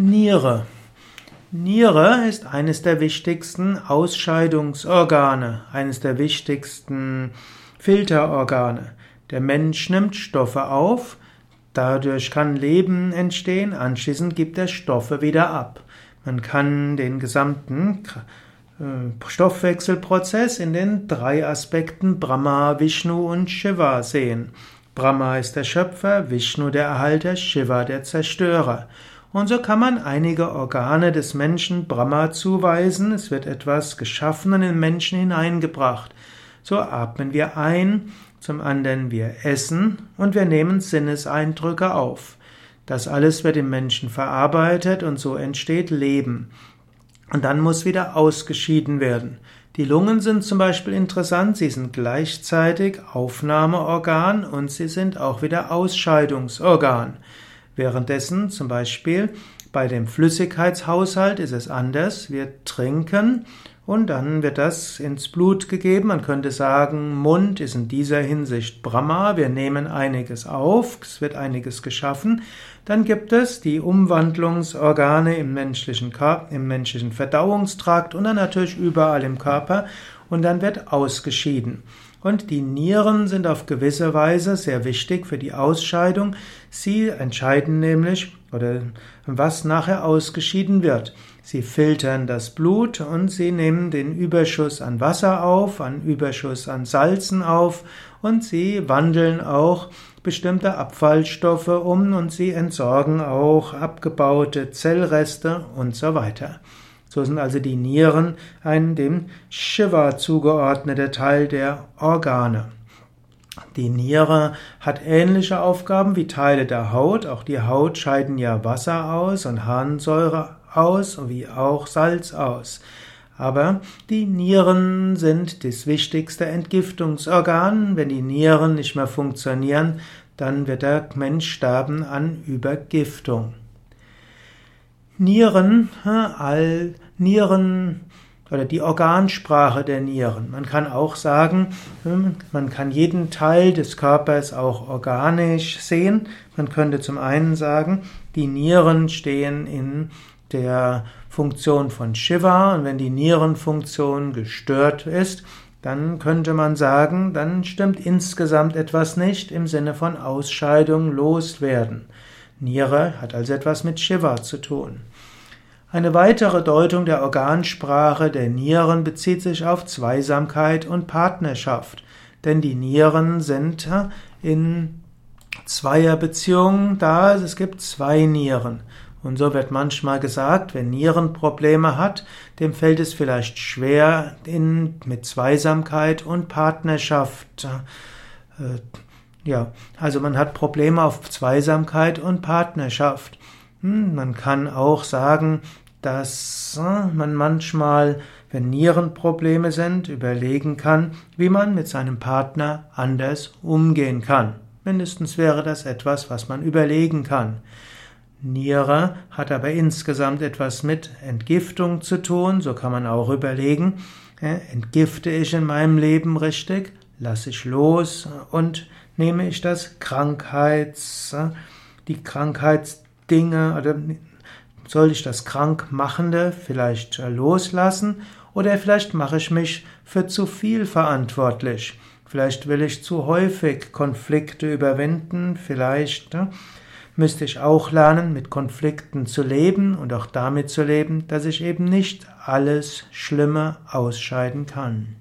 Niere. Niere ist eines der wichtigsten Ausscheidungsorgane, eines der wichtigsten Filterorgane. Der Mensch nimmt Stoffe auf, dadurch kann Leben entstehen, anschließend gibt er Stoffe wieder ab. Man kann den gesamten äh, Stoffwechselprozess in den drei Aspekten Brahma, Vishnu und Shiva sehen. Brahma ist der Schöpfer, Vishnu der Erhalter, Shiva der Zerstörer. Und so kann man einige Organe des Menschen Brahma zuweisen. Es wird etwas geschaffen und in den Menschen hineingebracht. So atmen wir ein, zum anderen wir essen und wir nehmen Sinneseindrücke auf. Das alles wird im Menschen verarbeitet und so entsteht Leben. Und dann muss wieder ausgeschieden werden. Die Lungen sind zum Beispiel interessant, sie sind gleichzeitig Aufnahmeorgan und sie sind auch wieder Ausscheidungsorgan. Währenddessen zum Beispiel bei dem Flüssigkeitshaushalt ist es anders. Wir trinken und dann wird das ins Blut gegeben. Man könnte sagen, Mund ist in dieser Hinsicht Brahma. Wir nehmen einiges auf, es wird einiges geschaffen. Dann gibt es die Umwandlungsorgane im menschlichen, Körper, im menschlichen Verdauungstrakt und dann natürlich überall im Körper und dann wird ausgeschieden. Und die Nieren sind auf gewisse Weise sehr wichtig für die Ausscheidung. Sie entscheiden nämlich, oder was nachher ausgeschieden wird. Sie filtern das Blut und sie nehmen den Überschuss an Wasser auf, an Überschuss an Salzen auf und sie wandeln auch bestimmte Abfallstoffe um und sie entsorgen auch abgebaute Zellreste und so weiter. So sind also die Nieren ein dem Shiva zugeordneter Teil der Organe. Die Niere hat ähnliche Aufgaben wie Teile der Haut. Auch die Haut scheiden ja Wasser aus und Harnsäure aus, wie auch Salz aus. Aber die Nieren sind das wichtigste Entgiftungsorgan. Wenn die Nieren nicht mehr funktionieren, dann wird der Mensch sterben an Übergiftung. Nieren, all Nieren oder die Organsprache der Nieren. Man kann auch sagen, hm, man kann jeden Teil des Körpers auch organisch sehen. Man könnte zum einen sagen, die Nieren stehen in der Funktion von Shiva und wenn die Nierenfunktion gestört ist, dann könnte man sagen, dann stimmt insgesamt etwas nicht im Sinne von Ausscheidung, loswerden. Niere hat also etwas mit Shiva zu tun. Eine weitere Deutung der Organsprache der Nieren bezieht sich auf Zweisamkeit und Partnerschaft, denn die Nieren sind in Zweierbeziehungen da, es gibt zwei Nieren. Und so wird manchmal gesagt, wer Nierenprobleme hat, dem fällt es vielleicht schwer, in, mit Zweisamkeit und Partnerschaft äh, ja, also man hat Probleme auf Zweisamkeit und Partnerschaft. Hm, man kann auch sagen, dass äh, man manchmal, wenn Nierenprobleme sind, überlegen kann, wie man mit seinem Partner anders umgehen kann. Mindestens wäre das etwas, was man überlegen kann. Niere hat aber insgesamt etwas mit Entgiftung zu tun, so kann man auch überlegen, entgifte ich in meinem Leben richtig, lasse ich los und nehme ich das Krankheits, die Krankheitsdinge oder soll ich das Krankmachende vielleicht loslassen oder vielleicht mache ich mich für zu viel verantwortlich. Vielleicht will ich zu häufig Konflikte überwinden, vielleicht müsste ich auch lernen, mit Konflikten zu leben und auch damit zu leben, dass ich eben nicht alles Schlimme ausscheiden kann.